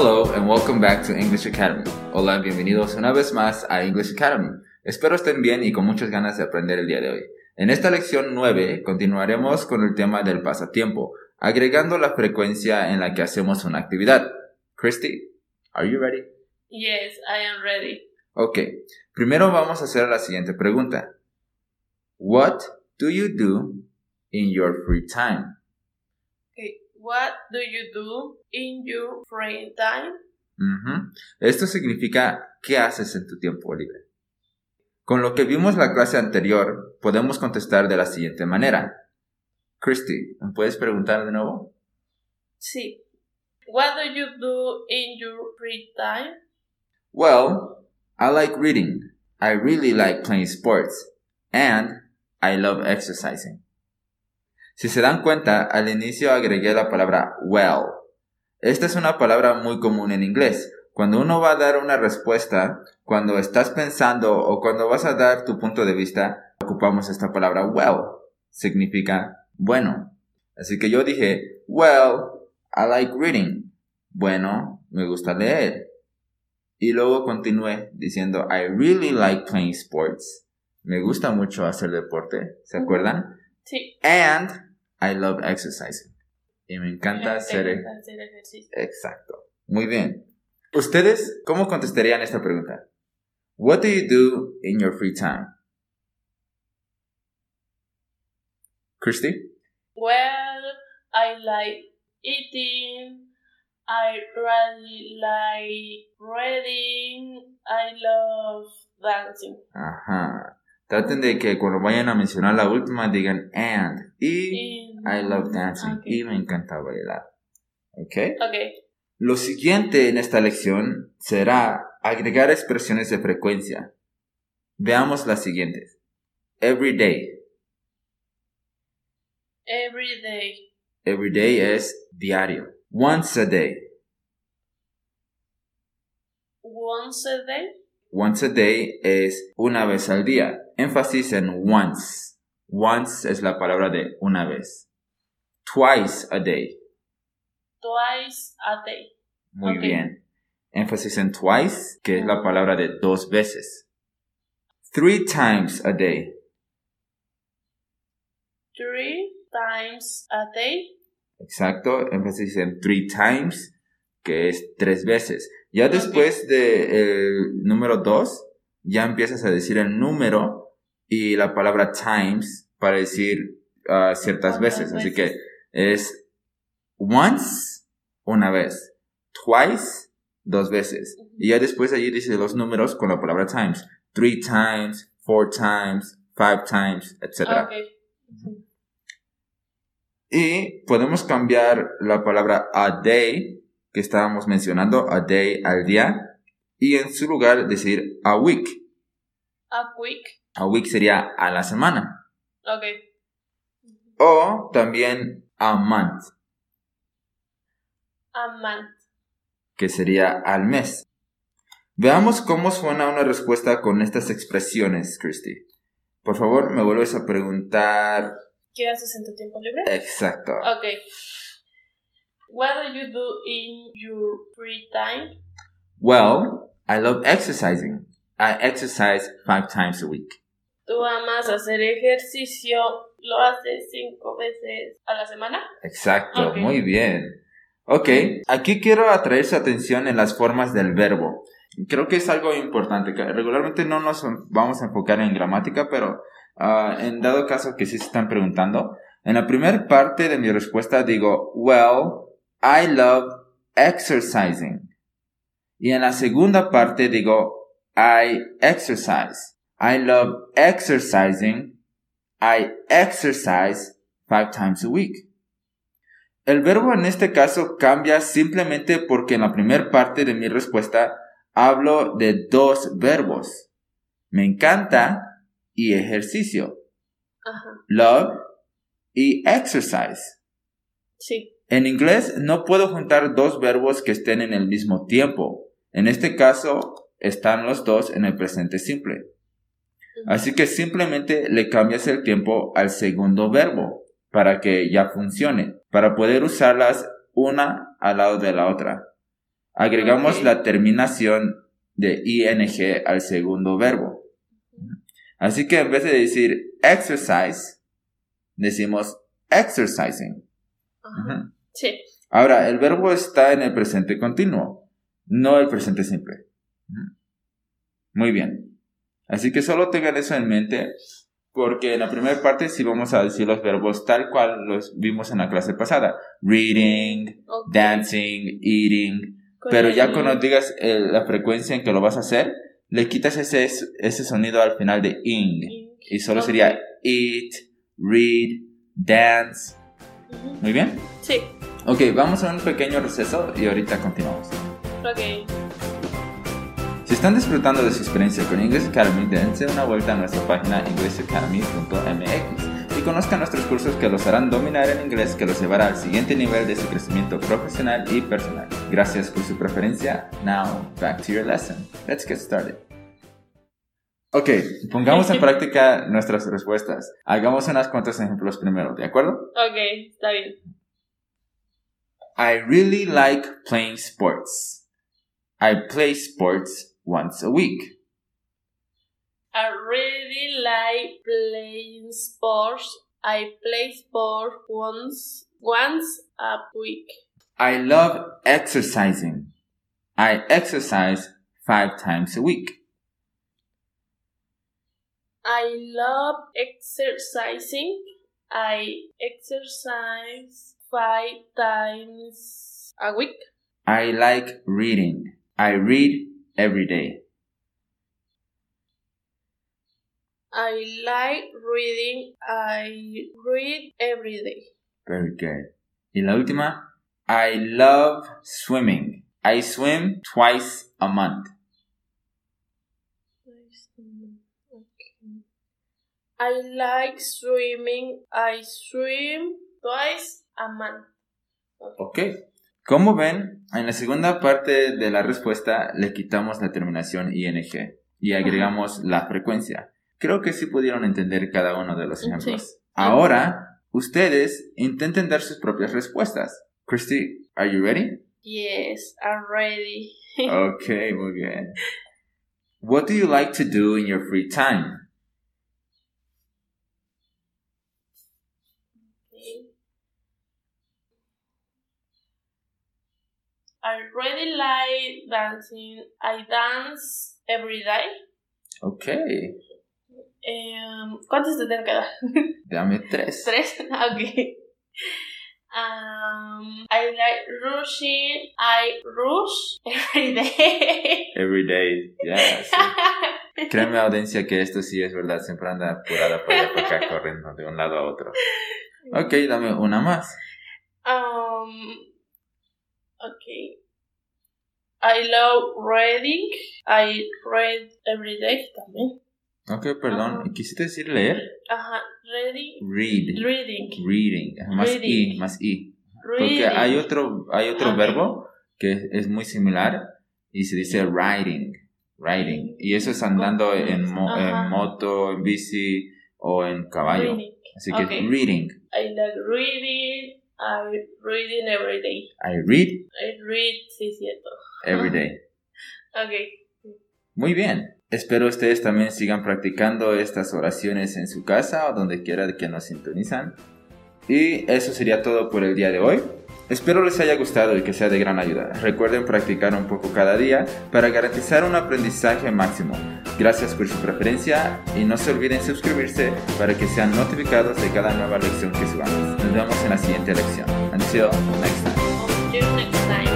Hello and welcome back to English Academy. Hola, bienvenidos una vez más a English Academy. Espero estén bien y con muchas ganas de aprender el día de hoy. En esta lección 9 continuaremos con el tema del pasatiempo, agregando la frecuencia en la que hacemos una actividad. Christy, are you ready? Yes, I am ready. Ok, primero vamos a hacer la siguiente pregunta. What do you do in your free time? What do you do in your free time? Ujú. Esto significa ¿qué haces en tu tiempo libre? Con lo que vimos la clase anterior, podemos contestar de la siguiente manera. Christy, ¿me puedes preguntar de nuevo? Sí. What do you do in your free time? Well, I like reading. I really like playing sports. And I love exercising. Si se dan cuenta, al inicio agregué la palabra well. Esta es una palabra muy común en inglés. Cuando uno va a dar una respuesta, cuando estás pensando o cuando vas a dar tu punto de vista, ocupamos esta palabra well. Significa bueno. Así que yo dije, well, I like reading. Bueno, me gusta leer. Y luego continué diciendo, I really like playing sports. Me gusta mucho hacer deporte. ¿Se acuerdan? Sí. And I love exercising. Y me encanta Me hacer... encanta hacer ejercicio. Exacto. Muy bien. ¿Ustedes cómo contestarían esta pregunta? What do you do in your free time? Christy? Well, I like eating. I really like reading. I love dancing. Ajá. Traten de que cuando vayan a mencionar la última digan and. Y I love dancing. Ok. Y me encanta bailar. ¿Ok? Okay. Lo siguiente en esta lección será agregar expresiones de frecuencia. Veamos las siguientes. Every day. Every day. Every day es diario. Once a day. Once a day. Once a day es una vez al día. Énfasis en once. Once es la palabra de una vez. Twice a day. Twice a day. Muy bien. Énfasis en twice, que es la palabra de dos veces. Three times a day. Three times a day. Exacto. Énfasis en three times, que es tres veces. Ya después del número dos, ya empiezas a decir el número y la palabra times para decir ah, ciertas veces. Así que es once, una vez. Twice, dos veces. Y ya después allí dice los números con la palabra times. Three times, four times, five times, etc. Okay. Y podemos cambiar la palabra a day, que estábamos mencionando, a day al día, y en su lugar decir a week. A week. A week sería a la semana. Okay. O también a month, A month. que sería al mes. Veamos cómo suena una respuesta con estas expresiones, Christy. Por favor, me vuelves a preguntar. ¿Qué haces en tu tiempo libre? Exacto. Okay. What do you do in your free time? Well, I love exercising. I exercise five times a week. ¿Tú amas hacer ejercicio? ¿Lo haces cinco veces a la semana? Exacto, muy bien. Ok, aquí quiero atraer su atención en las formas del verbo. Creo que es algo importante, regularmente no nos vamos a enfocar en gramática, pero ah, en dado caso que sí se están preguntando, en la primera parte de mi respuesta digo, well, I love exercising. Y en la segunda parte digo, I exercise. I love exercising. I exercise five times a week. El verbo en este caso cambia simplemente porque en la primera parte de mi respuesta hablo de dos verbos. Me encanta y ejercicio. Ajá. Love y exercise. Sí. En inglés no puedo juntar dos verbos que estén en el mismo tiempo. En este caso están los dos en el presente simple. Así que simplemente le cambias el tiempo al segundo verbo para que ya funcione, para poder usarlas una al lado de la otra. agregamos la terminación de ing al segundo verbo. Así que en vez de decir exercise, decimos exercising. Sí. Ahora, el verbo está en el presente continuo, no el presente simple. Muy bien. Así que solo tengan eso en mente, porque en la primera parte sí vamos a decir los verbos tal cual los vimos en la clase pasada. Reading, dancing, eating. Pero ya cuando digas eh, la frecuencia en que lo vas a hacer, le quitas ese, ese sonido al final de ing. Y solo sería eat, read, dance. Muy bien. Sí. Ok, vamos a un pequeño receso y ahorita continuamos. Ok. Si están disfrutando de su experiencia con English Academy, dense una vuelta a nuestra página englishacademy.mx y conozcan nuestros cursos que los harán dominar el inglés que los llevará al siguiente nivel de su crecimiento profesional y personal. Gracias por su preferencia. Now, back to your lesson. Let's get started. Ok, pongamos en práctica nuestras respuestas. Hagamos unas cuantos ejemplos primero, ¿de acuerdo? Ok, está bien. I really like playing sports. I play sports once a week. I really like playing sports. I play sports once once a week. I love exercising. I exercise five times a week. I love exercising. I exercise five times a week. I like reading. I read every day. I like reading. I read every day. Very good. Y la última, I love swimming. I swim twice a month. Okay. I like swimming. I swim twice a month. Ok. Como ven, en la segunda parte de la respuesta le quitamos la terminación ing y agregamos la frecuencia. Creo que sí pudieron entender cada uno de los Sí. ejemplos. Ahora, ustedes intenten dar sus propias respuestas. Christy, are you ready? Yes, I'm ready. Okay, muy bien. What do you like to do in your free time? I really like dancing. I dance every day. Okay, Em, ¿Cuántos te tengo que dar? dame tres. Tres. Ok. Um, I like rushing. I rush every day. Every day, yeah. sí. Créeme, audiencia, que esto sí es verdad. Siempre anda apurada por allá para acá, corriendo de un lado a otro. Ok, dame una más. Um, okay. I love reading. I read every day también. Ok, perdón. ¿Quisiste decir leer? Ajá, reading. Read. Reading. Reading. Más I, Reading. más I. Reading. Porque hay otro, hay otro Ok. verbo que es muy similar y se dice riding. Riding. Y eso es andando en, mo- en moto, en bici o en caballo. Reading. Así que Ok. reading. I like reading. I reading every day. I read I read, sí, cierto. every day. Ok. Muy bien. Espero ustedes también sigan practicando estas oraciones en su casa o donde quiera que nos sintonizan. Y eso sería todo por el día de hoy. Espero les haya gustado y que sea de gran ayuda. Recuerden practicar un poco cada día para garantizar un aprendizaje máximo. Gracias por su preferencia y no se olviden suscribirse para que sean notificados de cada nueva lección que subamos vemos en la siguiente lección. And next time.